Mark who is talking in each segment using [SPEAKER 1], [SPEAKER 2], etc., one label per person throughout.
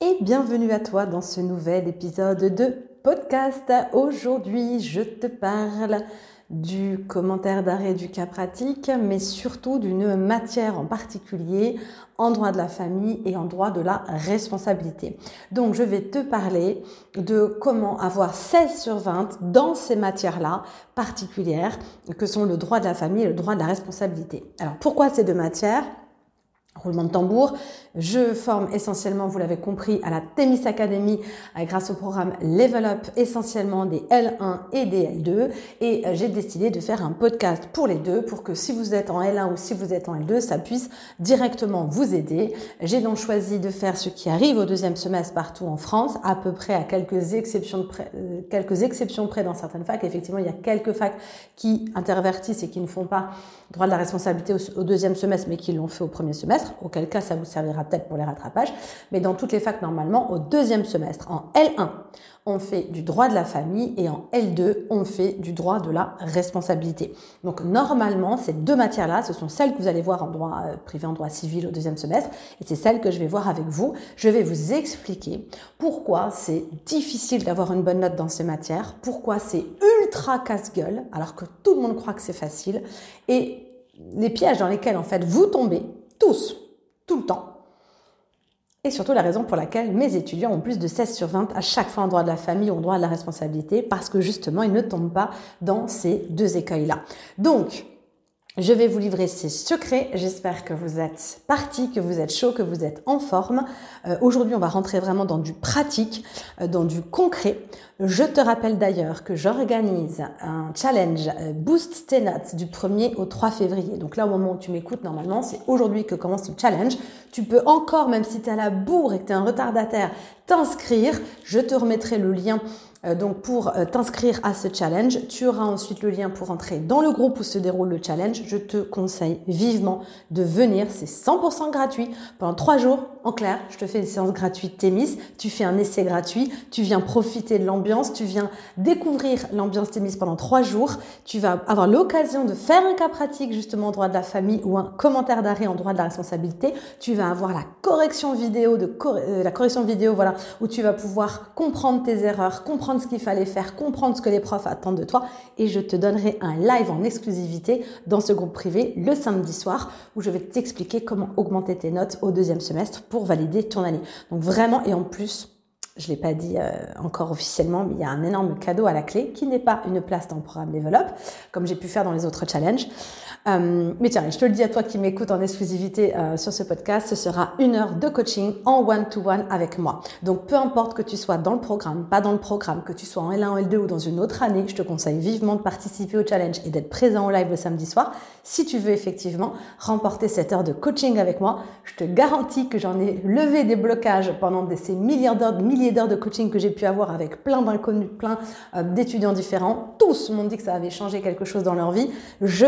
[SPEAKER 1] et bienvenue à toi dans ce nouvel épisode de podcast. Aujourd'hui, je te parle du commentaire d'arrêt du cas pratique, mais surtout d'une matière en particulier en droit de la famille et en droit de la responsabilité. Donc, je vais te parler de comment avoir 16 sur 20 dans ces matières-là particulières que sont le droit de la famille et le droit de la responsabilité. Alors, pourquoi ces deux matières? Roulement de tambour. Je forme essentiellement, vous l'avez compris, à la Temis Academy euh, grâce au programme Level Up, essentiellement des L1 et des L2. Et euh, j'ai décidé de faire un podcast pour les deux, pour que si vous êtes en L1 ou si vous êtes en L2, ça puisse directement vous aider. J'ai donc choisi de faire ce qui arrive au deuxième semestre partout en France, à peu près à quelques exceptions, près, euh, quelques exceptions près dans certaines facs. Effectivement, il y a quelques facs qui intervertissent et qui ne font pas droit de la responsabilité au, deuxième semestre, mais qui l'ont fait au premier semestre, auquel cas ça vous servira peut-être pour les rattrapages. Mais dans toutes les facs, normalement, au deuxième semestre, en L1, on fait du droit de la famille et en L2, on fait du droit de la responsabilité. Donc normalement, ces deux matières-là, ce sont celles que vous allez voir en droit euh, privé, en droit civil au deuxième semestre, et c'est celles que je vais voir avec vous. Je vais vous expliquer pourquoi c'est difficile d'avoir une bonne note dans ces matières, pourquoi c'est ultra casse-gueule, alors que tout le monde croit que c'est facile, et les pièges dans lesquels en fait vous tombez, tous, tout le temps, et surtout la raison pour laquelle mes étudiants ont plus de 16 sur 20 à chaque fois en droit de la famille en droit de la responsabilité, parce que justement, ils ne tombent pas dans ces deux écueils-là. Donc, je vais vous livrer ces secrets. J'espère que vous êtes partis, que vous êtes chaud, que vous êtes en forme. Euh, aujourd'hui, on va rentrer vraiment dans du pratique, euh, dans du concret. Je te rappelle d'ailleurs que j'organise un challenge euh, Boost tes notes du 1er au 3 février. Donc là, au moment où tu m'écoutes, normalement, c'est aujourd'hui que commence le challenge. Tu peux encore, même si tu es à la bourre et que tu es un retardataire, t'inscrire. Je te remettrai le lien donc pour euh, t'inscrire à ce challenge, tu auras ensuite le lien pour entrer dans le groupe où se déroule le challenge. Je te conseille vivement de venir, c'est 100% gratuit. Pendant trois jours, en clair, je te fais une séance gratuite Thémis, tu fais un essai gratuit, tu viens profiter de l'ambiance, tu viens découvrir l'ambiance Thémis pendant trois jours, tu vas avoir l'occasion de faire un cas pratique justement en droit de la famille ou un commentaire d'arrêt en droit de la responsabilité, tu vas avoir la correction vidéo de euh, la correction vidéo voilà où tu vas pouvoir comprendre tes erreurs, comprendre ce qu'il fallait faire, comprendre ce que les profs attendent de toi et je te donnerai un live en exclusivité dans ce groupe privé le samedi soir où je vais t'expliquer comment augmenter tes notes au deuxième semestre pour valider ton année. Donc vraiment et en plus, je l'ai pas dit euh, encore officiellement, mais il y a un énorme cadeau à la clé qui n'est pas une place dans le programme Develop, comme j'ai pu faire dans les autres challenges. Euh, mais tiens, je te le dis à toi qui m'écoutes en exclusivité euh, sur ce podcast, ce sera une heure de coaching en one-to-one avec moi. Donc peu importe que tu sois dans le programme, pas dans le programme, que tu sois en L1, en L2 ou dans une autre année, je te conseille vivement de participer au challenge et d'être présent au live le samedi soir. Si tu veux effectivement remporter cette heure de coaching avec moi, je te garantis que j'en ai levé des blocages pendant ces milliards d'heures, milliers d'heures de coaching que j'ai pu avoir avec plein d'inconnus, plein euh, d'étudiants différents. Tous m'ont dit que ça avait changé quelque chose dans leur vie. Je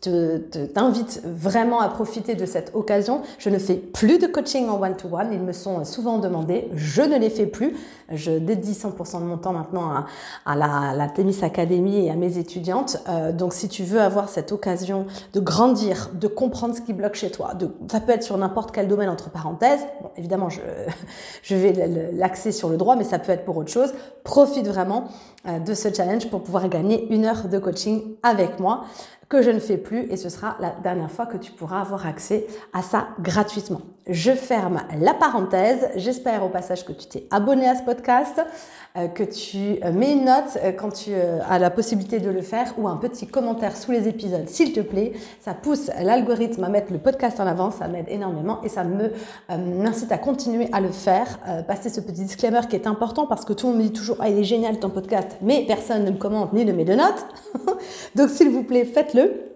[SPEAKER 1] t'invite vraiment à profiter de cette occasion. Je ne fais plus de coaching en one-to-one. Ils me sont souvent demandés. Je ne les fais plus. Je dédie 100% de mon temps maintenant à, la, la Tennis Academy et à mes étudiantes. Euh, donc, si tu veux avoir cette occasion de grandir, de comprendre ce qui bloque chez toi, ça peut être sur n'importe quel domaine entre parenthèses. Évidemment, je, je vais l'axer sur le droit, mais ça peut être pour autre chose. Profite vraiment euh, de ce challenge pour pouvoir gagner une heure de coaching avec moi que je ne fais plus et ce sera la dernière fois que tu pourras avoir accès à ça gratuitement. Je ferme la parenthèse. J'espère au passage que tu t'es abonné à ce podcast, euh, que tu euh, mets une note euh, quand tu as la possibilité de le faire ou un petit commentaire sous les épisodes, s'il te plaît. Ça pousse l'algorithme à mettre le podcast en avant, ça m'aide énormément et ça me m'incite à continuer à le faire. passer ce petit disclaimer qui est important parce que tout le monde me dit toujours ah il est génial ton podcast, mais personne ne me commente ni ne met de notes. Donc s'il vous plaît faites-le,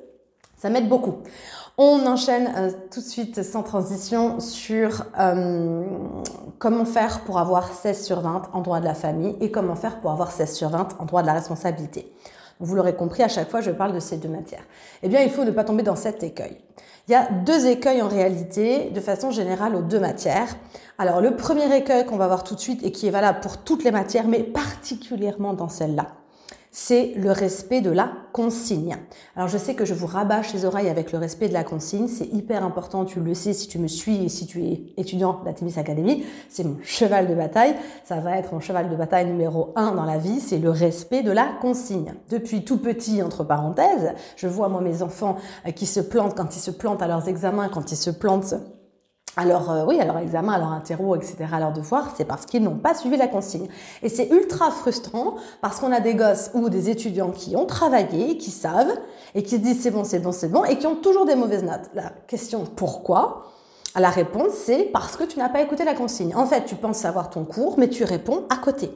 [SPEAKER 1] ça m'aide beaucoup. On enchaîne euh, tout de suite sans transition sur euh, comment faire pour avoir 16 sur 20 en droit de la famille et comment faire pour avoir 16 sur 20 en droit de la responsabilité. Vous l'aurez compris, à chaque fois, je parle de ces deux matières. Eh bien, il faut ne pas tomber dans cet écueil. Il y a deux écueils en réalité, de façon générale, aux deux matières. Alors, le premier écueil qu'on va voir tout de suite et qui est valable pour toutes les matières, mais particulièrement dans celle-là, c'est le respect de la consigne. Alors je sais que je vous rabâche les oreilles avec le respect de la consigne, c'est hyper important, tu le sais si tu me suis et si tu es étudiant d'Atimis Academy, c'est mon cheval de bataille, ça va être mon cheval de bataille numéro un dans la vie, c'est le respect de la consigne. Depuis tout petit, entre parenthèses, je vois moi mes enfants euh, qui se plantent quand ils se plantent à leurs examens, quand ils se plantent alors euh, oui, à leur examen, à leur interro, etc., à leur devoir, c'est parce qu'ils n'ont pas suivi la consigne. Et c'est ultra frustrant parce qu'on a des gosses ou des étudiants qui ont travaillé, qui savent, et qui se disent c'est bon, c'est bon, c'est bon, et qui ont toujours des mauvaises notes. La question pourquoi? La réponse c'est parce que tu n'as pas écouté la consigne. En fait, tu penses savoir ton cours, mais tu réponds à côté.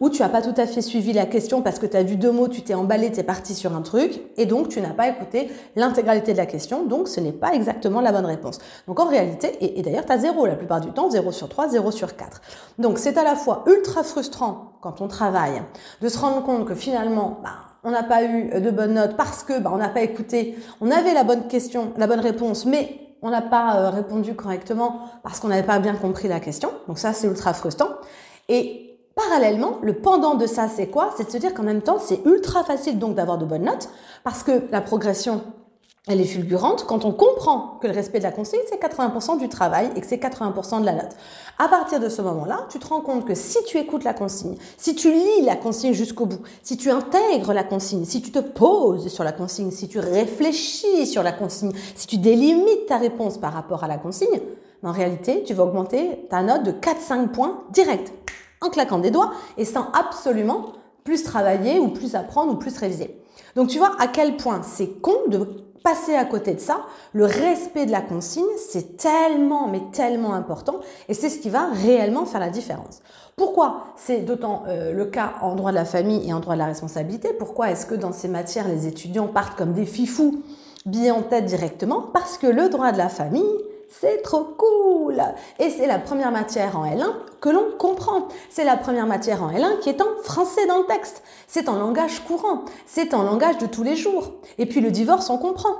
[SPEAKER 1] Ou tu n'as pas tout à fait suivi la question parce que tu as vu deux mots, tu t'es emballé, tu es parti sur un truc, et donc tu n'as pas écouté l'intégralité de la question, donc ce n'est pas exactement la bonne réponse. Donc en réalité, et, d'ailleurs tu as zéro la plupart du temps, 0 sur 3, 0 sur 4. Donc c'est à la fois ultra frustrant quand on travaille de se rendre compte que finalement, bah, on n'a pas eu de bonnes notes parce que bah, on n'a pas écouté, on avait la bonne question, la bonne réponse, mais on n'a pas euh, répondu correctement parce qu'on n'avait pas bien compris la question. Donc ça, c'est ultra frustrant. Et Parallèlement, le pendant de ça, c'est quoi? C'est de se dire qu'en même temps, c'est ultra facile donc d'avoir de bonnes notes parce que la progression, elle est fulgurante. Quand on comprend que le respect de la consigne, c'est 80% du travail et que c'est 80% de la note. À partir de ce moment-là, tu te rends compte que si tu écoutes la consigne, si tu lis la consigne jusqu'au bout, si tu intègres la consigne, si tu te poses sur la consigne, si tu réfléchis sur la consigne, si tu délimites ta réponse par rapport à la consigne, en réalité, tu vas augmenter ta note de 4-5 points direct en claquant des doigts et sans absolument plus travailler ou plus apprendre ou plus réviser. Donc tu vois à quel point c'est con de passer à côté de ça. Le respect de la consigne, c'est tellement, mais tellement important et c'est ce qui va réellement faire la différence. Pourquoi c'est d'autant euh, le cas en droit de la famille et en droit de la responsabilité? Pourquoi est-ce que dans ces matières, les étudiants partent comme des fifous, bien en tête directement? Parce que le droit de la famille, c'est trop cool Et c'est la première matière en L1 que l'on comprend. C'est la première matière en L1 qui est en français dans le texte. C'est en langage courant. C'est en langage de tous les jours. Et puis le divorce, on comprend.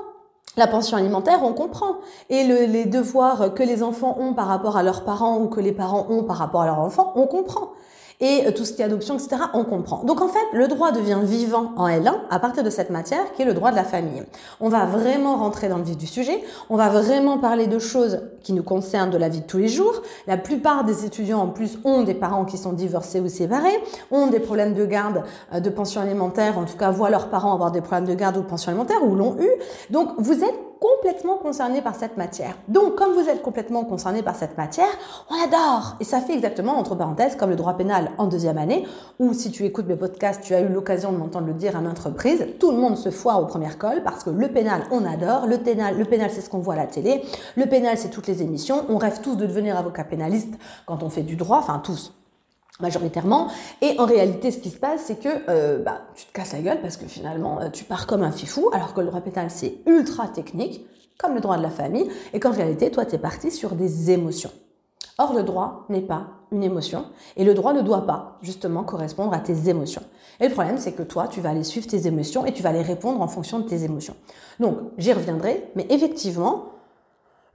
[SPEAKER 1] La pension alimentaire, on comprend. Et les devoirs que les enfants ont par rapport à leurs parents ou que les parents ont par rapport à leurs enfants, on comprend et euh, tout ce qui est adoption, etc., on comprend. Donc en fait, le droit devient vivant en L1 à partir de cette matière qui est le droit de la famille. On va vraiment rentrer dans le vif du sujet, on va vraiment parler de choses qui nous concernent de la vie de tous les jours. La plupart des étudiants en plus ont des parents qui sont divorcés ou séparés, ont des problèmes de garde, euh, de pension alimentaire, en tout cas voient leurs parents avoir des problèmes de garde ou de pension alimentaire ou l'ont eu. Donc vous êtes complètement concerné par cette matière. Donc, comme vous êtes complètement concerné par cette matière, on adore. Et ça fait exactement, entre parenthèses, comme le droit pénal en deuxième année, ou si tu écoutes mes podcasts, tu as eu l'occasion de m'entendre le dire à maintes reprises, tout le monde se foire au premier col parce que le pénal, on adore. Le pénal, le pénal c'est ce qu'on voit à la télé. Le pénal, c'est toutes les émissions. On rêve tous de devenir avocat pénaliste quand on fait du droit, enfin tous majoritairement. Et en réalité, ce qui se passe, c'est que euh, bah, tu te casses la gueule parce que finalement, euh, tu pars comme un fifou, alors que le droit pénal, c'est ultra technique, comme le droit de la famille, et qu'en réalité, toi, tu es parti sur des émotions. Or, le droit n'est pas une émotion, et le droit ne doit pas, justement, correspondre à tes émotions. Et le problème, c'est que toi, tu vas aller suivre tes émotions et tu vas les répondre en fonction de tes émotions. Donc, j'y reviendrai, mais effectivement,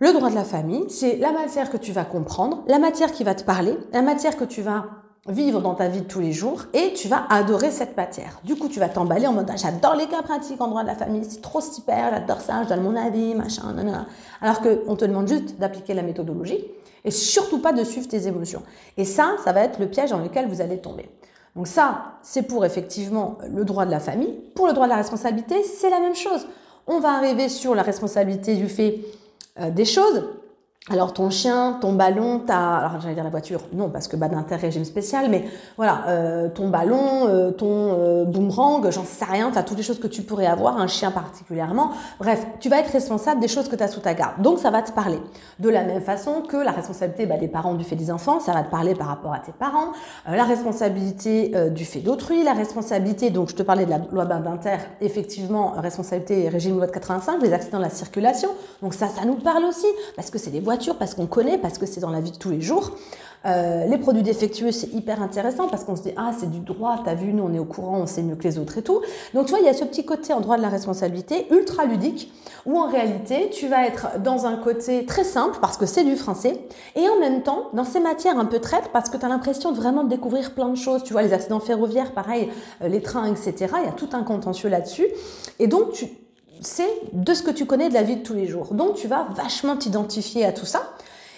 [SPEAKER 1] le droit de la famille, c'est la matière que tu vas comprendre, la matière qui va te parler, la matière que tu vas vivre dans ta vie de tous les jours et tu vas adorer cette matière. Du coup, tu vas t'emballer en mode ah, j'adore les cas pratiques en droit de la famille, c'est trop super, j'adore ça, je donne mon avis, machin, nanana. Alors qu'on te demande juste d'appliquer la méthodologie et surtout pas de suivre tes émotions. Et ça, ça va être le piège dans lequel vous allez tomber. Donc ça, c'est pour effectivement le droit de la famille. Pour le droit de la responsabilité, c'est la même chose. On va arriver sur la responsabilité du fait euh, des choses. Alors ton chien, ton ballon, ta, alors j'allais dire la voiture, non parce que bas d'intérêt régime spécial, mais voilà, euh, ton ballon, euh, ton euh, boomerang, j'en sais rien, enfin toutes les choses que tu pourrais avoir, un chien particulièrement. Bref, tu vas être responsable des choses que tu as sous ta garde. Donc ça va te parler. De la même façon que la responsabilité bah, des parents du fait des enfants, ça va te parler par rapport à tes parents, la responsabilité du fait d'autrui, la responsabilité, donc je te parlais de la loi d'inter, effectivement, responsabilité régime loi de 85, les accidents de la circulation. Donc ça, ça nous parle aussi parce que c'est des parce qu'on connaît, parce que c'est dans la vie de tous les jours. Euh, les produits défectueux, c'est hyper intéressant parce qu'on se dit, ah, c'est du droit, t'as vu, nous, on est au courant, on sait mieux que les autres et tout. Donc, tu vois, il y a ce petit côté en droit de la responsabilité ultra ludique où en réalité, tu vas être dans un côté très simple parce que c'est du français et en même temps, dans ces matières un peu traites parce que tu as l'impression de vraiment découvrir plein de choses. Tu vois, les accidents ferroviaires, pareil, euh, les trains, etc. Il y a tout un contentieux là-dessus. Et donc, tu, c'est de ce que tu connais de la vie de tous les jours. Donc, tu vas vachement t'identifier à tout ça.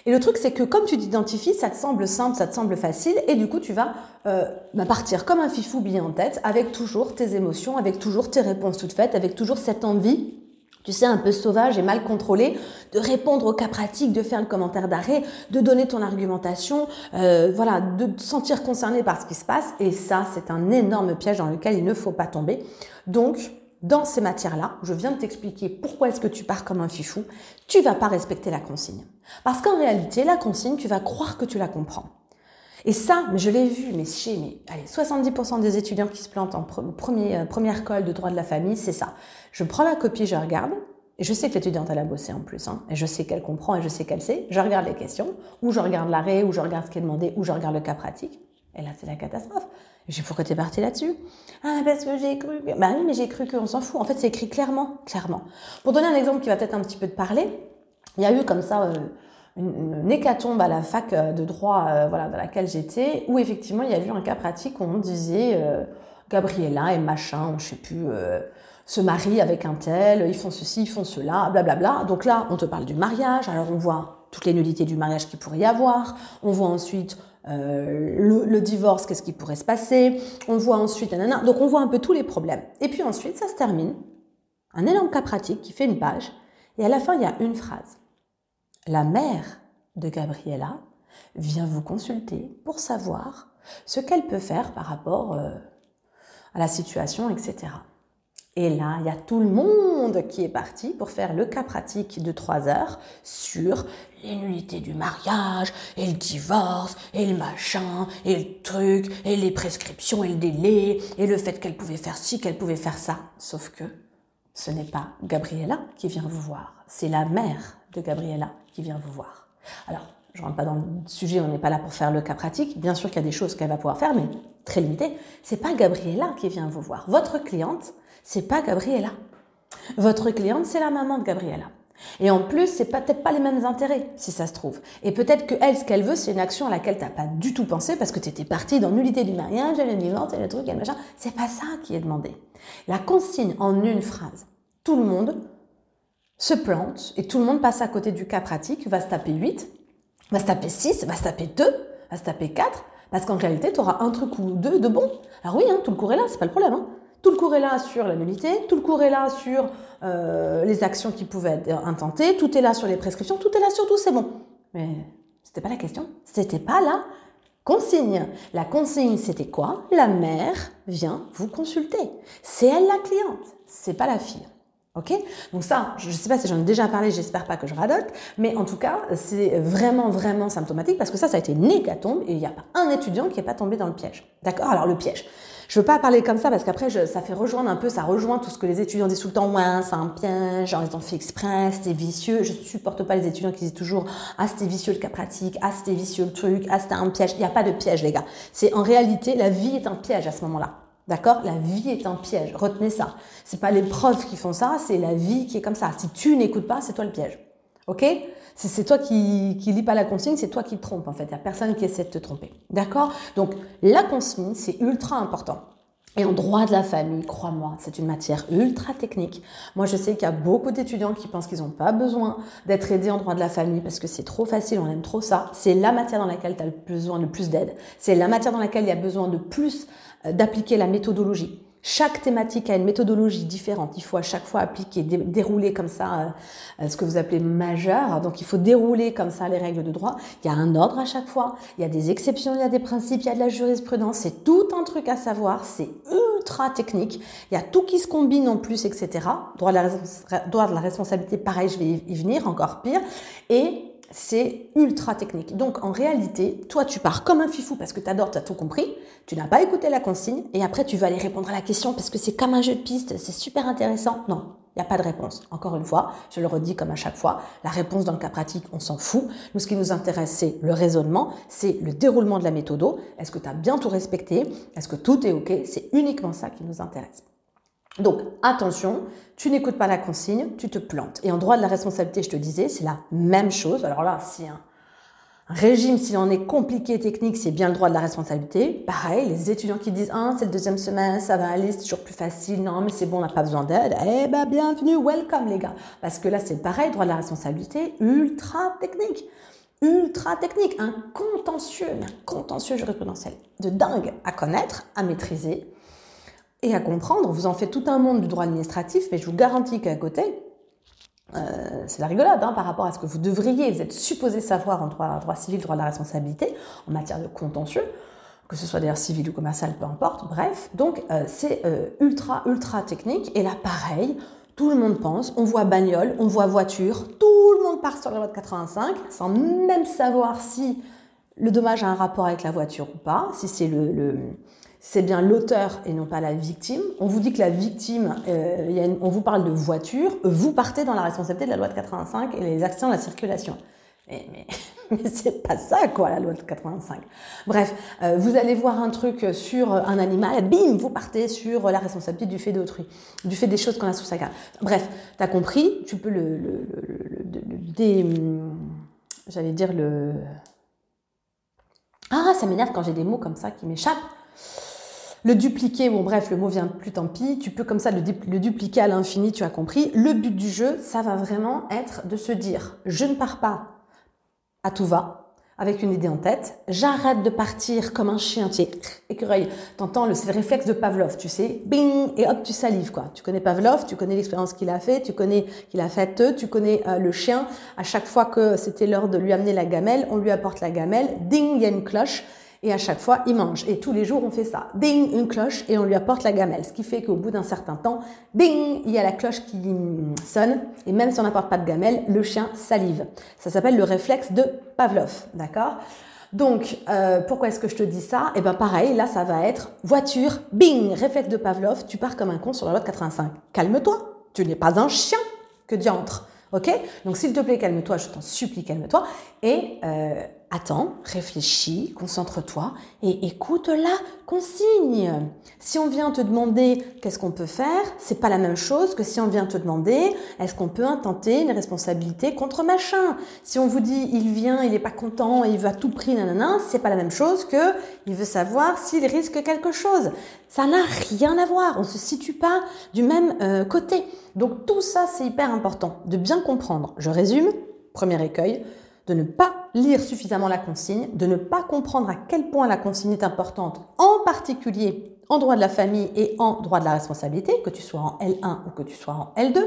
[SPEAKER 1] Et le truc, c'est que comme tu t'identifies, ça te semble simple, ça te semble facile, et du coup, tu vas euh, bah, partir comme un fifou bien en tête, avec toujours tes émotions, avec toujours tes réponses toutes faites, avec toujours cette envie tu sais, un peu sauvage et mal contrôlé, de répondre au cas pratique, de faire le commentaire d'arrêt, de donner ton argumentation, euh, voilà, de te sentir concerné par ce qui se passe. Et ça, c'est un énorme piège dans lequel il ne faut pas tomber. Donc, dans ces matières-là, je viens de t'expliquer pourquoi est-ce que tu pars comme un fifou, tu vas pas respecter la consigne. Parce qu'en réalité, la consigne, tu vas croire que tu la comprends. Et ça, je l'ai vu, mais chez mais, allez, 70% des étudiants qui se plantent en euh, première colle de droit de la famille, c'est ça. Je prends la copie, je regarde, et je sais que l'étudiante, elle a bossé en plus, hein, et je sais qu'elle comprend, et je sais qu'elle sait. Je regarde les questions, ou je regarde l'arrêt, ou je regarde ce qui est demandé, ou je regarde le cas pratique. Et là, c'est la catastrophe. J'ai pourquoi t'es parti là-dessus? Ah, parce que j'ai cru. Bah oui, mais j'ai cru qu'on s'en fout. En fait, c'est écrit clairement, clairement. Pour donner un exemple qui va peut-être un petit peu te parler, il y a eu comme ça euh, une, hécatombe à la fac euh, de droit, euh, voilà, dans laquelle j'étais, où effectivement il y a eu un cas pratique où on disait Gabriella et machin, je sais plus, se marient avec un tel, ils font ceci, ils font cela, blablabla. Donc là, on te parle du mariage. Alors on voit toutes les nullités du mariage qu'il pourrait y avoir. On voit ensuite euh, le, divorce, qu'est-ce qui pourrait se passer? On voit ensuite, nanana. donc on voit un peu tous les problèmes. Et puis ensuite, ça se termine. Un énorme cas pratique qui fait une page. Et à la fin, il y a une phrase. La mère de Gabriella vient vous consulter pour savoir ce qu'elle peut faire par rapport euh, à la situation, etc. Et là, il y a tout le monde qui est parti pour faire le cas pratique de trois heures sur les nullités du mariage, et le divorce, et le machin, et le truc, et les prescriptions, et le délai, et le fait qu'elle pouvait faire ci, qu'elle pouvait faire ça. Sauf que ce n'est pas Gabriella qui vient vous voir, c'est la mère de Gabriella qui vient vous voir. Alors, je rentre pas dans le sujet, on n'est pas là pour faire le cas pratique. Bien sûr qu'il y a des choses qu'elle va pouvoir faire, mais très limitées. C'est pas Gabriella qui vient vous voir. Votre cliente, c'est pas Gabriella. Votre cliente, c'est la maman de Gabriella. Et en plus, c'est peut-être pas les mêmes intérêts, si ça se trouve. Et peut-être que elle, ce qu'elle veut, c'est une action à laquelle t'as pas du tout pensé parce que tu étais partie dans nullité du mariage, elle est vivante, et le truc, elle machin. C'est pas ça qui est demandé. La consigne en une phrase. Tout le monde se plante et tout le monde passe à côté du cas pratique, va se taper 8, va se taper 6, va se taper 2, va se taper 4, parce qu'en réalité, tu auras un truc ou deux de bon. Alors oui, hein, tout le cours est là, c'est pas le problème. Hein. Tout le cours est là sur la nullité, tout le cours est là sur euh, les actions qui pouvaient être intentées, tout est là sur les prescriptions, tout est là sur tout, c'est bon. Mais c'était pas la question, c'était pas la consigne. La consigne, c'était quoi? La mère vient vous consulter. C'est elle la cliente, c'est pas la fille. Ok? Donc ça, je ne sais pas si j'en ai déjà parlé, j'espère pas que je radote, mais en tout cas, c'est vraiment, vraiment symptomatique parce que ça, ça a été une hécatombe et il n'y a pas un étudiant qui n'est pas tombé dans le piège. D'accord? Alors le piège. Je veux pas parler comme ça parce qu'après, ça fait rejoindre un peu, ça rejoint tout ce que les étudiants disent tout le temps. Ouais, c'est un piège, genre ils ont fait exprès, c'était vicieux. Je supporte pas les étudiants qui disent toujours ah c'était vicieux le cas pratique, ah c'était vicieux le truc, ah c'était un piège. Il n'y a pas de piège les gars. C'est en réalité la vie est un piège à ce moment-là. D'accord? La vie est un piège. Retenez ça. C'est pas les profs qui font ça, c'est la vie qui est comme ça. Si tu n'écoutes pas, c'est toi le piège. Ok? C'est toi qui, qui lis pas la consigne, c'est toi qui te trompes en fait. Il n'y a personne qui essaie de te tromper. D'accord? Donc la consigne, c'est ultra important. Et en droit de la famille, crois-moi, c'est une matière ultra technique. Moi, je sais qu'il y a beaucoup d'étudiants qui pensent qu'ils n'ont pas besoin d'être aidés en droit de la famille parce que c'est trop facile, on aime trop ça. C'est la matière dans laquelle tu as besoin de plus d'aide. C'est la matière dans laquelle il y a besoin de plus euh, d'appliquer la méthodologie. Chaque thématique a une méthodologie différente. Il faut à chaque fois appliquer, dérouler comme ça euh, euh, ce que vous appelez majeur. Donc il faut dérouler comme ça les règles de droit. Il y a un ordre à chaque fois. Il y a des exceptions, il y a des principes, il y a de la jurisprudence. C'est tout un truc à savoir. C'est ultra technique. Il y a tout qui se combine en plus, etc. Droit de la, droit de la responsabilité, pareil, je vais y venir, encore pire. Et c'est ultra technique. Donc en réalité, toi tu pars comme un fifou parce que tu adores, tu as tout compris, tu n'as pas écouté la consigne et après tu vas aller répondre à la question parce que c'est comme un jeu de piste, c'est super intéressant. Non, Il n'y a pas de réponse. Encore une fois, je le redis comme à chaque fois, la réponse dans le cas pratique, on s'en fout. Nous, ce qui nous intéresse, c'est le raisonnement, c'est le déroulement de la méthode. Est-ce que tu as bien tout respecté? Est-ce que tout est OK? C'est uniquement ça qui nous intéresse. Donc, attention, tu n'écoutes pas la consigne, tu te plantes. Et en droit de la responsabilité, je te disais, c'est la même chose. Alors là, si un, régime, s'il en est compliqué, technique, c'est bien le droit de la responsabilité. Pareil, les étudiants qui disent, ah, c'est le deuxième semestre, ça va aller, c'est toujours plus facile, non, mais c'est bon, on n'a pas besoin d'aide. Eh ben, bienvenue, welcome, les gars. Parce que là, c'est pareil, droit de la responsabilité, ultra technique. Ultra technique, un contentieux, un contentieux jurisprudentiel de dingue à connaître, à maîtriser et à comprendre. Vous en faites tout un monde du droit administratif, mais je vous garantis qu'à côté, euh, c'est la rigolade hein, par rapport à ce que vous devriez, vous êtes supposé savoir en droit, civil, droit de la responsabilité, en matière de contentieux, que ce soit d'ailleurs civil ou commercial, peu importe, bref. Donc euh, c'est euh, ultra, ultra technique. Et là, pareil, tout le monde pense, on voit bagnole, on voit voiture, tout le monde part sur la loi de 85, sans même savoir si le dommage a un rapport avec la voiture ou pas, si c'est le c'est bien l'auteur et non pas la victime. On vous dit que la victime, euh, on vous parle de voiture, vous partez dans la responsabilité de la loi de 85 et les actions de la circulation. Mais, mais, c'est pas ça, quoi, la loi de 85. Bref, euh, vous allez voir un truc sur un animal, bim, vous partez sur la responsabilité du fait d'autrui, du fait des choses qu'on a sous sa garde. Bref, t'as compris, tu peux le, le, le, le j'allais dire le... Ah, ça m'énerve quand j'ai des mots comme ça qui m'échappent. Le dupliquer, bon bref, le mot vient plus, tant pis. Tu peux comme ça le, le dupliquer à l'infini, tu as compris. Le but du jeu, ça va vraiment être de se dire, je ne pars pas à tout va, avec une idée en tête. J'arrête de partir comme un chien, tu sais, écureuil. T'entends, c'est le réflexe de Pavlov, tu sais, bing, et hop, tu salives, quoi. Tu connais Pavlov, tu connais l'expérience qu'il a fait, tu connais qu'il a fait, tu connais euh, le chien. À chaque fois que c'était l'heure de lui amener la gamelle, on lui apporte la gamelle, ding, il y a une cloche et à chaque fois, il mange. Et tous les jours, on fait ça. Bing, une cloche, et on lui apporte la gamelle. Ce qui fait qu'au bout d'un certain temps, bing, il y a la cloche qui sonne, et même si on n'apporte pas de gamelle, le chien salive. Ça s'appelle le réflexe de Pavlov, d'accord? Donc, euh, pourquoi est-ce que je te dis ça? Eh bien, pareil, là, ça va être voiture, bing, réflexe de Pavlov, tu pars comme un con sur la loi de 85. Calme-toi, tu n'es pas un chien que diantre. Ok? Donc, s'il te plaît, calme-toi, je t'en supplie, calme-toi. Et euh, attends, réfléchis, concentre-toi et écoute la consigne. Si on vient te demander qu'est-ce qu'on peut faire, c'est pas la même chose que si on vient te demander est-ce qu'on peut intenter une responsabilité contre machin? Si on vous dit il vient, il est pas content, il veut à tout prix, nanana, c'est pas la même chose que il veut savoir s'il risque quelque chose. Ça n'a rien à voir. On se situe pas du même euh, côté. Donc tout ça, c'est hyper important de bien comprendre. Je résume. Premier écueil de ne pas lire suffisamment la consigne, de ne pas comprendre à quel point la consigne est importante, en particulier en droit de la famille et en droit de la responsabilité, que tu sois en L1 ou que tu sois en L2,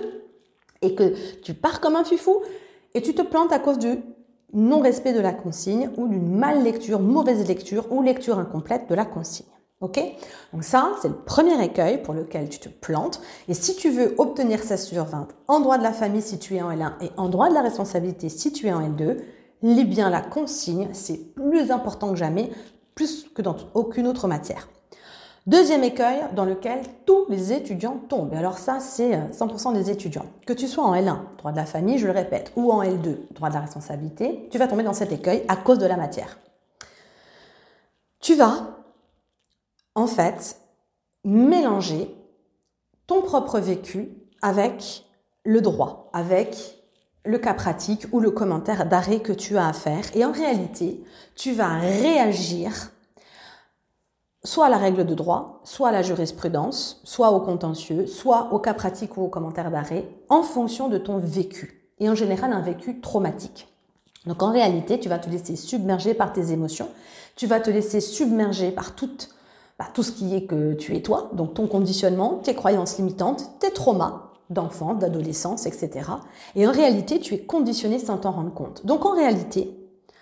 [SPEAKER 1] et que tu pars comme un fifou et tu te plantes à cause du non-respect de la consigne ou d'une mal lecture, mauvaise lecture ou lecture incomplète de la consigne. Ok? Donc ça, c'est le premier écueil pour lequel tu te plantes. Et si tu veux obtenir 16 sur 20 en droit de la famille situé en L1 et en droit de la responsabilité situé en L2, lis bien la consigne, c'est plus important que jamais, plus que dans aucune autre matière. Deuxième écueil dans lequel tous les étudiants tombent. Alors ça, c'est 100% euh, des étudiants. Que tu sois en L1, droit de la famille, je le répète, ou en L2, droit de la responsabilité, tu vas tomber dans cet écueil à cause de la matière. Tu vas en fait, mélanger ton propre vécu avec le droit, avec le cas pratique ou le commentaire d'arrêt que tu as à faire. Et en réalité, tu vas réagir soit à la règle de droit, soit à la jurisprudence, soit au contentieux, soit au cas pratique ou au commentaire d'arrêt, en fonction de ton vécu. Et en général, un vécu traumatique. Donc en réalité, tu vas te laisser submerger par tes émotions, tu vas te laisser submerger par toutes bah, tout ce qui est que tu es toi, donc ton conditionnement, tes croyances limitantes, tes traumas d'enfance, d'adolescence, etc. Et en réalité, tu es conditionné sans t'en rendre compte. Donc en réalité,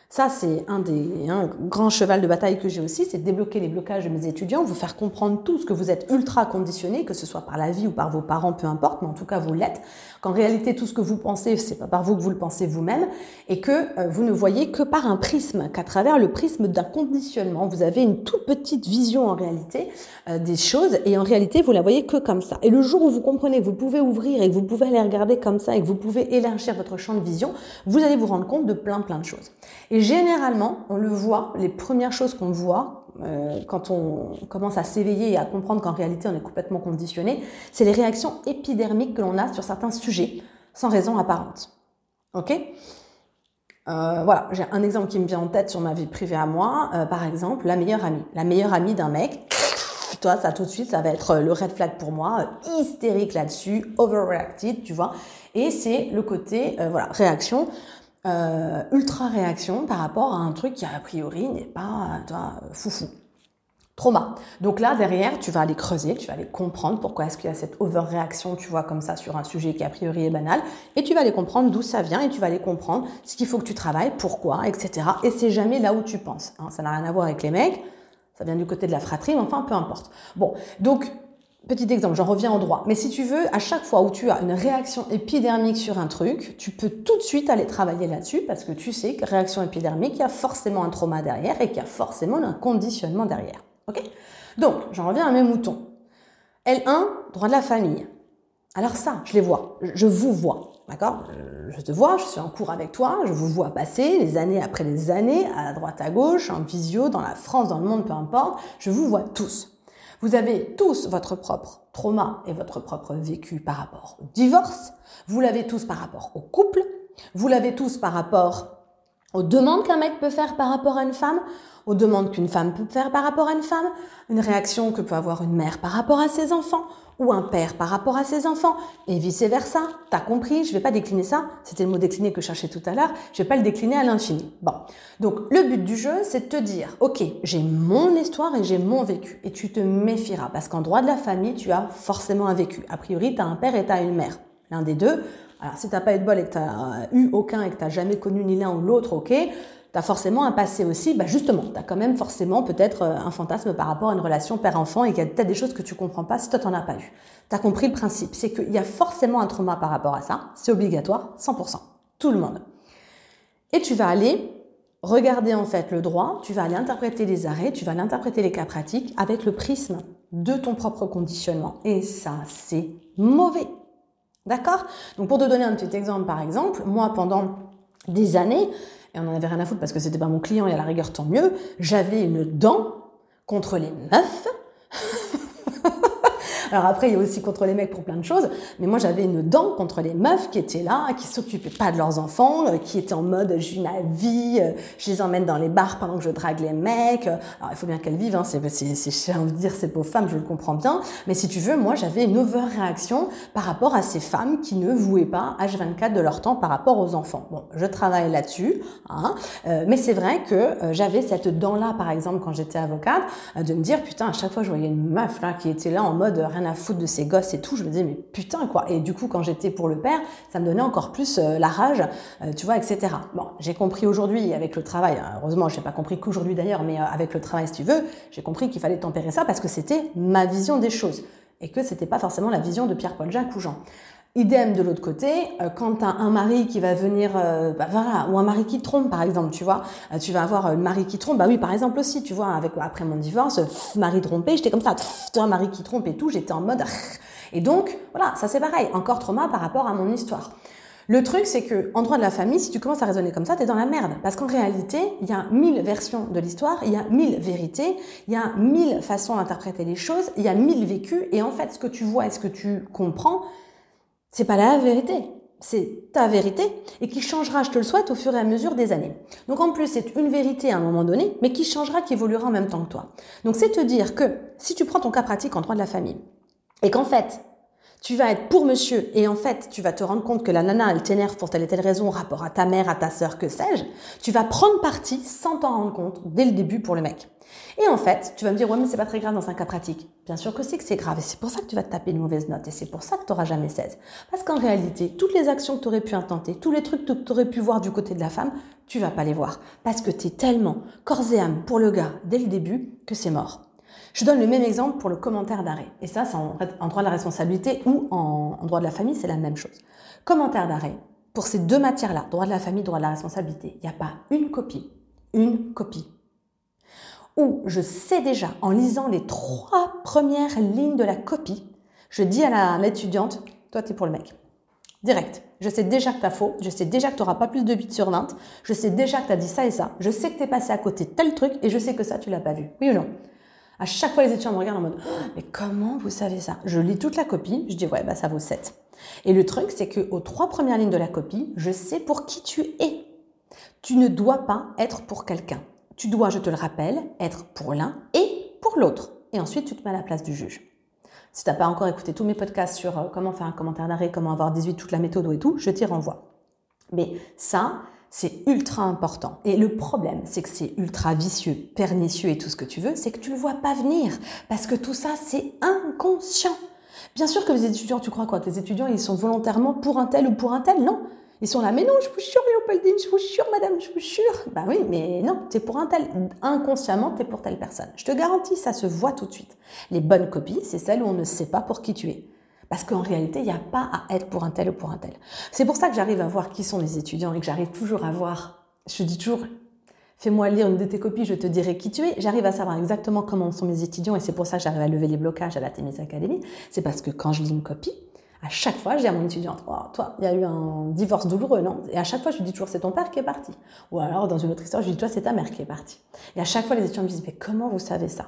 [SPEAKER 1] Ça, c'est un des un grand cheval de bataille que j'ai aussi, c'est débloquer les blocages de mes étudiants, vous faire comprendre tout ce que vous êtes ultra conditionné, que ce soit par la vie ou par vos parents, peu importe, mais en tout cas vous l'êtes. Qu'en réalité, tout ce que vous pensez, c'est pas par vous que vous le pensez vous-même, et que euh, vous ne voyez que par un prisme, qu'à travers le prisme d'un conditionnement, vous avez une toute petite vision en réalité euh, des choses, et en réalité, vous la voyez que comme ça. Et le jour où vous comprenez vous pouvez ouvrir et que vous pouvez aller regarder comme ça, et que vous pouvez élargir votre champ de vision, vous allez vous rendre compte de plein plein de choses. Généralement, on le voit, les premières choses qu'on voit euh, quand on commence à s'éveiller et à comprendre qu'en réalité on est complètement conditionné, c'est les réactions épidermiques que l'on a sur certains sujets sans raison apparente. Ok? Euh, voilà, j'ai un exemple qui me vient en tête sur ma vie privée à moi. Euh, par exemple, la meilleure amie. La meilleure amie d'un mec, toi, ça tout de suite, ça va être le red flag pour moi, hystérique là-dessus, overreacted, tu vois. Et c'est le côté, voilà, réaction. Euh, ultra réaction par rapport à un truc qui a priori n'est pas toi, foufou. Trauma. Donc là, derrière, tu vas aller creuser, tu vas aller comprendre pourquoi est-ce qu'il y a cette overréaction, tu vois, comme ça, sur un sujet qui a priori est banal, et tu vas aller comprendre d'où ça vient, et tu vas aller comprendre ce qu'il faut que tu travailles, pourquoi, etc. Et c'est jamais là où tu penses. Hein. Ça n'a rien à voir avec les mecs, ça vient du côté de la fratrie, mais enfin, peu importe. Bon, donc Petit exemple, j'en reviens au droit. Mais si tu veux, à chaque fois où tu as une réaction épidermique sur un truc, tu peux tout de suite aller travailler là-dessus parce que tu sais que réaction épidermique, il y a forcément un trauma derrière et qu'il y a forcément un conditionnement derrière. Ok? Donc, j'en reviens à mes moutons. L1, droit de la famille. Alors ça, je les vois, je vous vois, d'accord? Je te vois, je suis en cours avec toi, je vous vois passer les années après les années, à droite à gauche, en visio, dans la France, dans le monde, peu importe, je vous vois tous. Vous avez tous votre propre trauma et votre propre vécu par rapport au divorce. Vous l'avez tous par rapport au couple. Vous l'avez tous par rapport aux demandes qu'un mec peut faire par rapport à une femme, aux demandes qu'une femme peut faire par rapport à une femme, une réaction que peut avoir une mère par rapport à ses enfants, ou un père par rapport à ses enfants, et vice-versa. T'as compris Je vais pas décliner ça. C'était le mot décliner que je cherchais tout à l'heure. Je vais pas le décliner à l'infini. Bon. Donc, le but du jeu, c'est de te dire, OK, j'ai mon histoire et j'ai mon vécu. Et tu te méfieras. Parce qu'en droit de la famille, tu as forcément un vécu. A priori, tu un père et tu une mère. L'un des deux. Alors, si t'as pas eu de bol et que tu eu aucun et que tu jamais connu ni l'un ou l'autre, OK, tu as forcément un passé aussi, bah justement, tu as quand même forcément peut-être euh, un fantasme par rapport à une relation père-enfant et qu'il y a peut-être des choses que tu comprends pas si toi t'en as pas eu. Tu as compris le principe, c'est qu'il y a forcément un trauma par rapport à ça, c'est obligatoire, 100%, tout le monde. Et tu vas aller regarder en fait le droit, tu vas aller interpréter les arrêts, tu vas aller interpréter les cas pratiques avec le prisme de ton propre conditionnement. Et ça, c'est mauvais. D'accord? Donc pour te donner un petit exemple par exemple, moi pendant des années, et on en avait rien à foutre parce que c'était pas mon client et à la rigueur tant mieux, j'avais une dent contre les meufs alors après, il y a aussi contre les mecs pour plein de choses. Mais moi, j'avais une dent contre les meufs qui étaient là, qui s'occupaient pas de leurs enfants, euh, qui étaient en mode vis ma vie, euh, je les emmène dans les bars pendant que je drague les mecs. Alors il faut bien qu'elles vivent, hein, c'est, c'est, j'ai envie de dire ces pauvres femmes, je le comprends bien. Mais si tu veux, moi, j'avais une overréaction par rapport à ces femmes qui ne vouaient pas H24 de leur temps par rapport aux enfants. Bon, je travaille là-dessus, hein, euh, mais c'est vrai que j'avais cette dent-là, par exemple, quand j'étais avocate, de me dire putain, à chaque fois je voyais une meuf là qui était là en mode rien à foutre de ses gosses et tout. Je me disais, mais putain, quoi. Et du coup, quand j'étais pour le père, ça me donnait encore plus euh, la rage, euh, tu vois, etc. Bon, j'ai compris aujourd'hui avec le travail, hein, heureusement, je n'ai pas compris qu'aujourd'hui d'ailleurs, mais euh, avec le travail, si tu veux, j'ai compris qu'il fallait tempérer ça parce que c'était ma vision des choses et que c'était pas forcément la vision de Pierre-Paul Jacques ou Jean. Idem de l'autre côté, quand tu as un mari qui va venir, bah voilà, ou un mari qui trompe par exemple, tu vois, tu vas avoir un mari qui trompe, bah oui, par exemple aussi, tu vois, avec après mon divorce, mari trompé, j'étais comme ça, un mari qui trompe et tout, j'étais en mode, et donc voilà, ça c'est pareil, encore trauma par rapport à mon histoire. Le truc, c'est que en droit de la famille, si tu commences à raisonner comme ça, t'es dans la merde. Parce qu'en réalité, il y a mille versions de l'histoire, il y a mille vérités, il y a mille façons d'interpréter les choses, il y a mille vécus, et en fait, ce que tu vois et ce que tu comprends, c'est pas la vérité, c'est ta vérité et qui changera, je te le souhaite, au fur et à mesure des années. Donc en plus, c'est une vérité à un moment donné, mais qui changera, qui évoluera en même temps que toi. Donc c'est te dire que si tu prends ton cas pratique en droit de la famille et qu'en fait, tu vas être pour monsieur et en fait, tu vas te rendre compte que la nana, elle t'énerve pour telle et telle raison, rapport à ta mère, à ta sœur, que sais-je, tu vas prendre parti sans t'en rendre compte dès le début pour le mec. Et en fait, tu vas me dire, ouais, mais c'est pas très grave dans un cas pratique. Bien sûr que c'est que c'est grave et c'est pour ça que tu vas te taper une mauvaise note et c'est pour ça que tu n'auras jamais 16. Parce qu'en réalité, toutes les actions que tu aurais pu intenter, tous les trucs que tu aurais pu voir du côté de la femme, tu vas pas les voir. Parce que tu es tellement corps et âme pour le gars dès le début que c'est mort. Je donne le même exemple pour le commentaire d'arrêt. Et ça, c'est en, droit de la responsabilité ou en, droit de la famille, c'est la même chose. Commentaire d'arrêt. Pour ces deux matières-là, droit de la famille, droit de la responsabilité, il n'y a pas une copie. Une copie où je sais déjà, en lisant les trois premières lignes de la copie, je dis à l'étudiante, toi, tu es pour le mec. Direct. Je sais déjà que tu as faux, je sais déjà que tu n'auras pas plus de 8 sur 20, je sais déjà que tu as dit ça et ça, je sais que tu es passé à côté tel truc et je sais que ça, tu l'as pas vu. Oui ou non? À chaque fois, les étudiants me regardent en mode, oh, mais comment vous savez ça? Je lis toute la copie, je dis, ouais, bah ça vaut 7. Et le truc, c'est qu'aux trois premières lignes de la copie, je sais pour qui tu es. Tu ne dois pas être pour quelqu'un. Tu dois, je te le rappelle, être pour l'un et pour l'autre. Et ensuite, tu te mets à la place du juge. Si tu n'as pas encore écouté tous mes podcasts sur euh, comment faire un commentaire d'arrêt, comment avoir 18, toute la méthode et tout, je t'y renvoie. Mais ça, c'est ultra important. Et le problème, c'est que c'est ultra vicieux, pernicieux et tout ce que tu veux, c'est que tu le vois pas venir. Parce que tout ça, c'est inconscient. Bien sûr que les étudiants, tu crois quoi? Que les étudiants, ils sont volontairement pour un tel ou pour un tel? Non. Ils sont là, mais non, je vous jure, Léopoldine, je vous jure, madame, je vous jure. Bah oui, mais non, t'es pour un tel. Inconsciemment, t'es pour telle personne. Je te garantis, ça se voit tout de suite. Les bonnes copies, c'est celles où on ne sait pas pour qui tu es. Parce qu'en réalité, il n'y a pas à être pour un tel ou pour un tel. C'est pour ça que j'arrive à voir qui sont les étudiants et que j'arrive toujours à voir. Je dis toujours, fais-moi lire une de tes copies, je te dirai qui tu es. J'arrive à savoir exactement comment sont mes étudiants et c'est pour ça que j'arrive à lever les blocages à la Témis Academy. C'est parce que quand je lis une copie, à chaque fois, je dis à mon étudiante, oh, toi, il y a eu un divorce douloureux, non? Et à chaque fois, je lui dis toujours, c'est ton père qui est parti. Ou alors, dans une autre histoire, je lui dis, toi, c'est ta mère qui est partie. Et à chaque fois, les étudiants me disent, mais comment vous savez ça?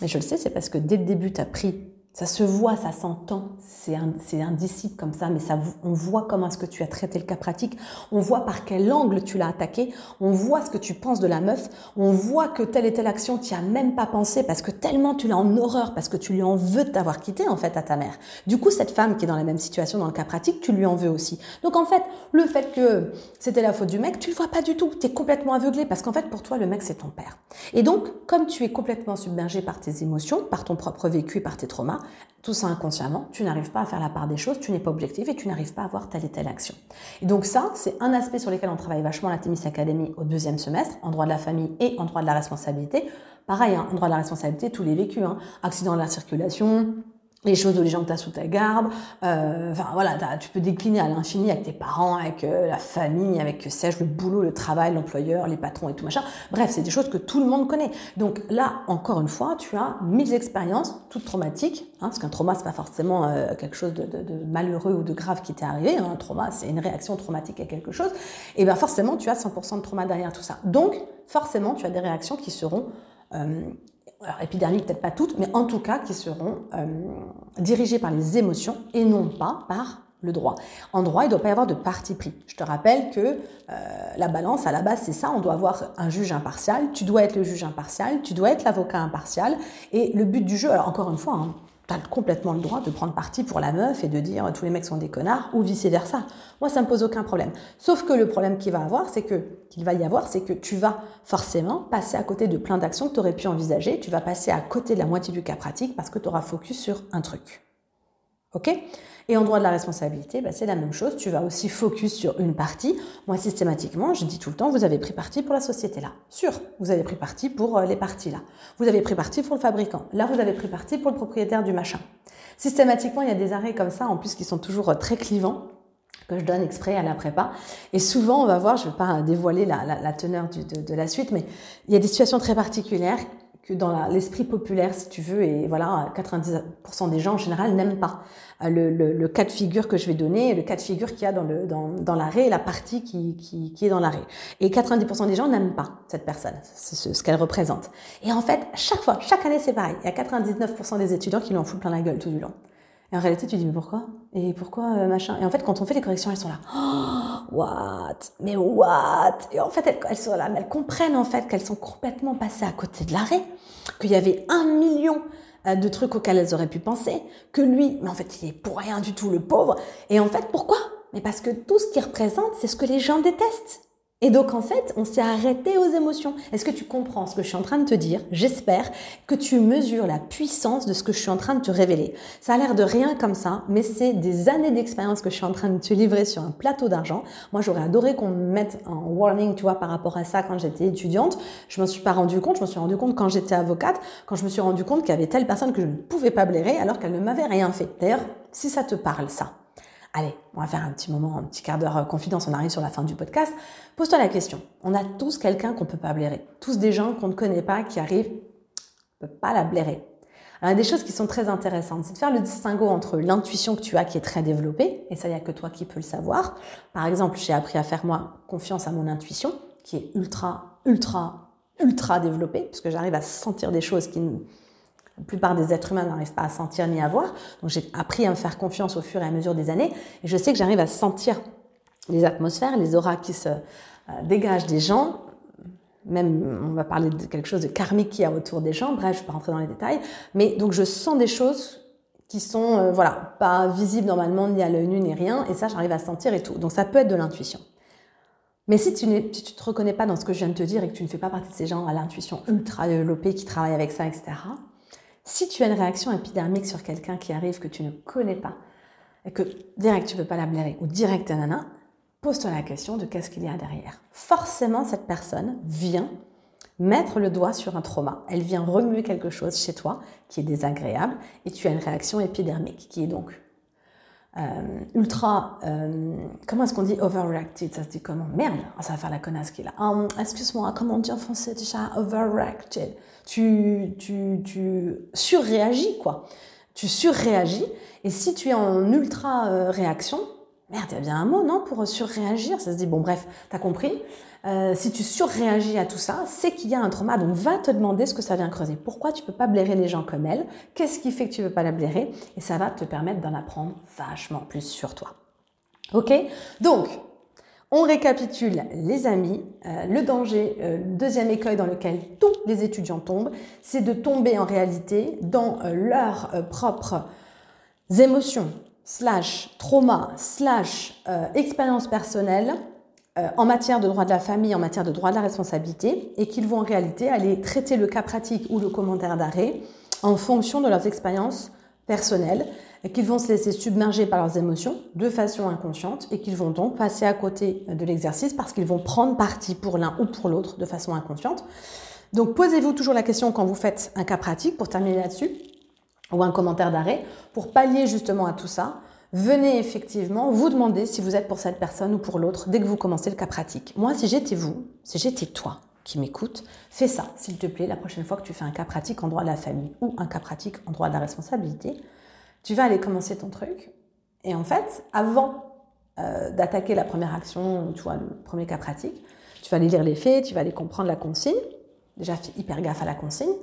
[SPEAKER 1] Mais je le sais, c'est parce que dès le début, tu as pris ça se voit, ça s'entend, c'est un, indicible comme ça, mais ça, on voit comment est-ce que tu as traité le cas pratique, on voit par quel angle tu l'as attaqué, on voit ce que tu penses de la meuf, on voit que telle et telle action, tu as même pas pensé parce que tellement tu l'as en horreur, parce que tu lui en veux de t'avoir quitté en fait à ta mère. Du coup, cette femme qui est dans la même situation dans le cas pratique, tu lui en veux aussi. Donc en fait, le fait que c'était la faute du mec, tu le vois pas du tout, tu es complètement aveuglé parce qu'en fait pour toi le mec c'est ton père. Et donc, comme tu es complètement submergé par tes émotions, par ton propre vécu, par tes traumas, tout ça inconsciemment, tu n'arrives pas à faire la part des choses, tu n'es pas objectif et tu n'arrives pas à avoir telle et telle action. Et donc ça, c'est un aspect sur lequel on travaille vachement la Témis Academy au deuxième semestre, en droit de la famille et en droit de la responsabilité. Pareil, hein, en droit de la responsabilité, tous les vécus, hein, accident de la circulation, les choses où les gens que tu as sous ta garde. Euh, enfin voilà, tu peux décliner à l'infini avec tes parents, avec euh, la famille, avec que sais-je, le boulot, le travail, l'employeur, les patrons et tout machin. Bref, c'est des choses que tout le monde connaît. Donc là, encore une fois, tu as mille expériences, toutes traumatiques, hein, parce qu'un trauma, c'est pas forcément euh, quelque chose de, de, de, malheureux ou de grave qui t'est arrivé. Hein. Un trauma, c'est une réaction traumatique à quelque chose. Et bien forcément, tu as 100% de trauma derrière tout ça. Donc, forcément, tu as des réactions qui seront alors épidermiques peut-être pas toutes, mais en tout cas qui seront euh, dirigées par les émotions et non pas par le droit. En droit, il ne doit pas y avoir de parti pris. Je te rappelle que euh, la balance, à la base, c'est ça. On doit avoir un juge impartial. Tu dois être le juge impartial. Tu dois être l'avocat impartial. Et le but du jeu, alors encore une fois, hein, tu as complètement le droit de prendre parti pour la meuf et de dire tous les mecs sont des connards ou vice versa. Moi, ça me pose aucun problème. Sauf que le problème qu'il va avoir, c'est que qu'il va y avoir, c'est que tu vas forcément passer à côté de plein d'actions que tu aurais pu envisager. Tu vas passer à côté de la moitié du cas pratique parce que tu auras focus sur un truc. Ok? Et en droit de la responsabilité, bah, c'est la même chose. Tu vas aussi focus sur une partie. Moi, systématiquement, je dis tout le temps, vous avez pris parti pour la société là. Sûr, vous avez pris parti pour euh, les parties là. Vous avez pris parti pour le fabricant. Là, vous avez pris parti pour le propriétaire du machin. Systématiquement, il y a des arrêts comme ça, en plus, qui sont toujours euh, très clivants que je donne exprès à la prépa. Et souvent, on va voir, je ne vais pas dévoiler la, teneur de, de, la suite, mais il y a des situations très particulières que dans l'esprit populaire, si tu veux, et voilà, 90% des gens en général n'aiment pas euh, le, le, le, cas de figure que je vais donner, le cas de figure qu'il y a dans le dans, dans l'arrêt et la partie qui, qui, qui est dans l'arrêt. Et 90% des gens n'aiment pas cette personne, ce, ce qu'elle représente. Et en fait, chaque fois, chaque année, c'est pareil. Il y a 99% des étudiants qui lui en foutent plein la gueule tout du long. Et en réalité, tu dis, mais pourquoi? Et pourquoi euh, machin? Et en fait, quand on fait les corrections, elles sont là. Oh, what? Mais what? Et en fait, elles, sont là, mais elles comprennent en fait qu'elles sont complètement passées à côté de l'arrêt, qu'il y avait un million euh, de trucs auxquels elles auraient pu penser, que lui, mais en fait, il est pour rien du tout le pauvre. Et en fait, pourquoi? Mais parce que tout ce qu'il représente, c'est ce que les gens détestent. Et donc en fait, on s'est arrêté aux émotions. Est-ce que tu comprends ce que je suis en train de te dire? J'espère que tu mesures la puissance de ce que je suis en train de te révéler. Ça a l'air de rien comme ça, mais c'est des années d'expérience que je suis en train de te livrer sur un plateau d'argent. Moi, j'aurais adoré qu'on me mette un warning, tu vois, par rapport à ça quand j'étais étudiante. Je m'en suis pas rendu compte. Je me suis rendu compte quand j'étais avocate, quand je me suis rendu compte qu'il y avait telle personne que je ne pouvais pas blairer alors qu'elle ne m'avait rien fait. D'ailleurs, si ça te parle, ça, Allez, on va faire un petit moment, un petit quart d'heure euh, confidence, on arrive sur la fin du podcast. Pose-toi la question. On a tous quelqu'un qu'on peut pas blairer. Tous des gens qu'on ne connaît pas qui arrivent, on peut pas la blairer. Alors, des choses qui sont très intéressantes. C'est de faire le distinguo entre l'intuition que tu as qui est très développée, et ça, il n'y a que toi qui peux le savoir. Par exemple, j'ai appris à faire moi confiance à mon intuition, qui est ultra, ultra, ultra développée, puisque j'arrive à sentir des choses qui la plupart des êtres humains n'arrivent pas à sentir ni à voir. Donc j'ai appris à me faire confiance au fur et à mesure des années. Et je sais que j'arrive à sentir les atmosphères, les auras qui se euh, dégagent des gens. Même, on va parler de quelque chose de karmique qui y a autour des gens. Bref, je ne vais pas rentrer dans les détails. Mais donc je sens des choses qui sont, euh, voilà, pas visibles normalement ni à l'œil nu ni rien. Et ça, j'arrive à sentir et tout. Donc ça peut être de l'intuition. Mais si tu ne te reconnais pas dans ce que je viens de te dire et que tu ne fais pas partie de ces gens à l'intuition ultra développée qui travaillent avec ça, etc., si tu as une réaction épidermique sur quelqu'un qui arrive que tu ne connais pas, et que direct tu ne peux pas la blairer, ou direct nana, pose-toi la question de qu'est-ce qu'il y a derrière. Forcément, cette personne vient mettre le doigt sur un trauma. Elle vient remuer quelque chose chez toi qui est désagréable et tu as une réaction épidermique qui est donc euh, ultra, euh, comment est-ce qu'on dit overreacted? Ça se dit comment Merde, ah, ça va faire la connasse qui est là. Um, excuse-moi, comment on dit en français déjà? Overreacted. Tu, tu, tu surréagis, quoi. Tu surréagis. Et si tu es en ultra euh, réaction, merde, il y a bien un mot, non, pour surréagir? Ça se dit, bon, bref, t'as compris? Euh, si tu surréagis à tout ça, c'est qu'il y a un trauma. Donc va te demander ce que ça vient creuser. Pourquoi tu peux pas blairer les gens comme elle? Qu'est-ce qui fait que tu veux pas la blairer? Et ça va te permettre d'en apprendre vachement plus sur toi. Ok? Donc, on récapitule les amis. Euh, le danger, euh, deuxième écueil dans lequel tous les étudiants tombent, c'est de tomber en réalité dans leurs propres émotions, slash trauma, slash expérience personnelle euh, en matière de droit de la famille, en matière de droit de la responsabilité, et qu'ils vont en réalité aller traiter le cas pratique ou le commentaire d'arrêt en fonction de leurs expériences personnelles, et qu'ils vont se laisser submerger par leurs émotions de façon inconsciente, et qu'ils vont donc passer à côté de l'exercice parce qu'ils vont prendre parti pour l'un ou pour l'autre de façon inconsciente. Donc posez-vous toujours la question quand vous faites un cas pratique, pour terminer là-dessus, ou un commentaire d'arrêt, pour pallier justement à tout ça, venez effectivement vous demander si vous êtes pour cette personne ou pour l'autre dès que vous commencez le cas pratique. Moi, si j'étais vous, si j'étais toi qui m'écoute, fais ça, s'il te plaît, la prochaine fois que tu fais un cas pratique en droit de la famille ou un cas pratique en droit de la responsabilité, tu vas aller commencer ton truc. Et en fait, avant euh, d'attaquer la première action, tu vois, le premier cas pratique, tu vas aller lire les faits, tu vas aller comprendre la consigne. Déjà, fais hyper gaffe à la consigne.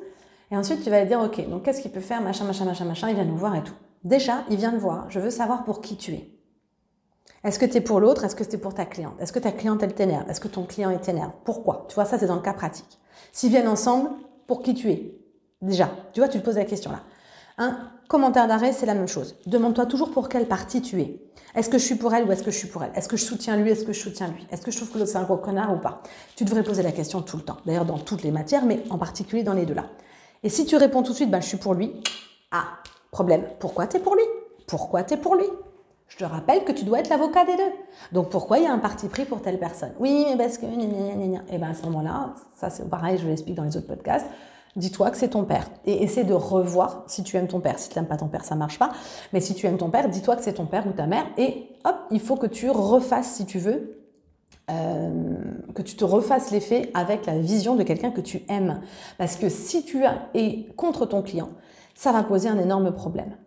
[SPEAKER 1] Et ensuite, tu vas aller dire, OK, donc qu'est-ce qu'il peut faire, machin, machin, machin, machin, il vient nous voir et tout. Déjà, il vient de voir. Je veux savoir pour qui tu es. Est-ce que tu es pour l'autre? Est-ce que c'est pour ta cliente? Est-ce que ta cliente, elle t'énerve? Est-ce que ton client, est t'énerve? Pourquoi? Tu vois, ça, c'est dans le cas pratique. S'ils viennent ensemble, pour qui tu es? Déjà, tu vois, tu te poses la question là. Un commentaire d'arrêt, c'est la même chose. Demande-toi toujours pour quelle partie tu es. Est-ce que je suis pour elle ou est-ce que je suis pour elle? Est-ce que je soutiens lui Est-ce que je soutiens lui? Est-ce que je trouve que l'autre c'est un gros connard ou pas? Tu devrais poser la question tout le temps. D'ailleurs, dans toutes les matières, mais en particulier dans les deux là. Et si tu réponds tout de suite, bah, je suis pour lui. Ah, Problème, pourquoi tu es pour lui? Pourquoi tu es pour lui? Je te rappelle que tu dois être l'avocat des deux. Donc pourquoi il y a un parti pris pour telle personne? Oui, mais parce que... Et bien à ce moment-là, ça c'est pareil, je l'explique dans les autres podcasts, dis-toi que c'est ton père. Et essaie de revoir si tu aimes ton père. Si tu n'aimes pas ton père, ça marche pas. Mais si tu aimes ton père, dis-toi que c'est ton père ou ta mère. Et hop, il faut que tu refasses, si tu veux, euh, que tu te refasses les faits avec la vision de quelqu'un que tu aimes. Parce que si tu es contre ton client, ça va poser un énorme problème.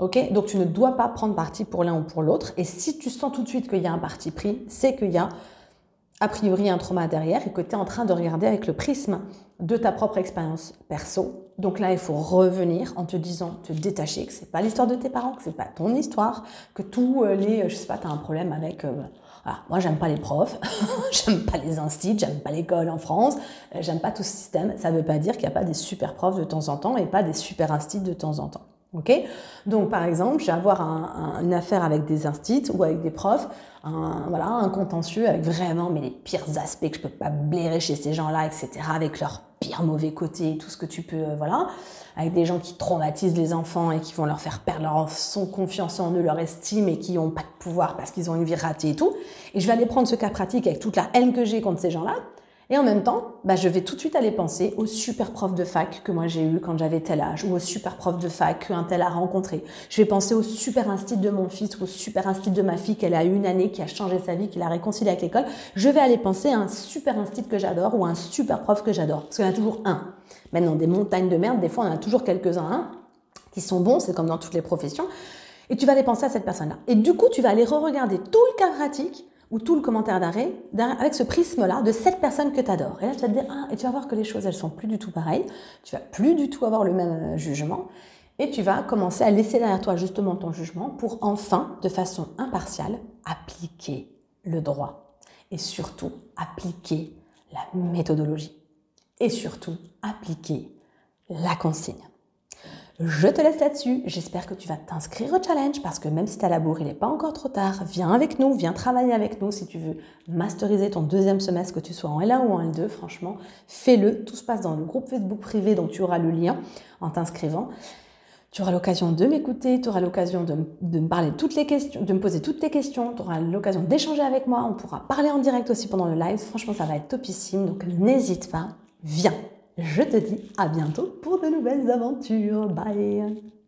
[SPEAKER 1] Ok? Donc tu ne dois pas prendre parti pour l'un ou pour l'autre. Et si tu sens tout de suite qu'il y a un parti pris, c'est qu'il y a a priori un trauma derrière et que tu es en train de regarder avec le prisme de ta propre expérience perso. Donc là, il faut revenir en te disant, te détacher que c'est pas l'histoire de tes parents, que c'est pas ton histoire, que tous euh, les, je sais pas, tu as un problème avec, euh, Voilà, moi, j'aime pas les profs, j'aime pas les instituts, j'aime pas l'école en France, euh, j'aime pas tout ce système. Ça veut pas dire qu'il n'y a pas des super profs de temps en temps et pas des super instituts de temps en temps. Ok? Donc, par exemple, je vais avoir une affaire avec des instituts ou avec des profs, un, voilà, un contentieux avec vraiment mais les pires aspects que je peux pas blairer chez ces gens-là, etc., avec leurs pires mauvais côtés, tout ce que tu peux, euh, voilà, avec des gens qui traumatisent les enfants et qui vont leur faire perdre leur son confiance en eux, leur estime et qui n'ont pas de pouvoir parce qu'ils ont une vie ratée et tout. Et je vais aller prendre ce cas pratique avec toute la haine que j'ai contre ces gens-là et en même temps, bah, je vais tout de suite aller penser au super prof de fac que moi j'ai eu quand j'avais tel âge, ou au super prof de fac qu'un tel a rencontré. Je vais penser au super institut de mon fils ou au super institut de ma fille qu'elle a eu une année, qui a changé sa vie, qui l'a réconcilié avec l'école. Je vais aller penser à un super institut que j'adore ou un super prof que j'adore. Parce en a toujours un. Maintenant, des montagnes de merde, des fois on a toujours quelques-uns hein, qui sont bons, c'est comme dans toutes les professions. Et tu vas aller penser à cette personne-là. Et du coup, tu vas aller re-regarder tout le cas pratique ou tout le commentaire d'arrêt avec ce prisme-là de cette personne que tu adores. Et là, tu vas te dire, ah, et tu vas voir que les choses, elles sont plus du tout pareilles. Tu vas plus du tout avoir le même euh, jugement. Et tu vas commencer à laisser derrière toi justement ton jugement pour enfin, de façon impartiale, appliquer le droit. Et surtout, appliquer la méthodologie. Et surtout, appliquer la consigne. Je te laisse là-dessus. J'espère que tu vas t'inscrire au challenge parce que même si tu as la bourre, il n'est pas encore trop tard. Viens avec nous, viens travailler avec nous si tu veux masteriser ton deuxième semestre, que tu sois en L1 ou en L2. Franchement, fais-le. Tout se passe dans le groupe Facebook privé dont tu auras le lien en t'inscrivant. Tu auras l'occasion de m'écouter, tu auras l'occasion de, me parler toutes les questions, de me poser toutes tes questions, tu auras l'occasion d'échanger avec moi, on pourra parler en direct aussi pendant le live. Franchement, ça va être topissime, donc n'hésite pas, viens. Je te dis à bientôt pour de nouvelles aventures. Bye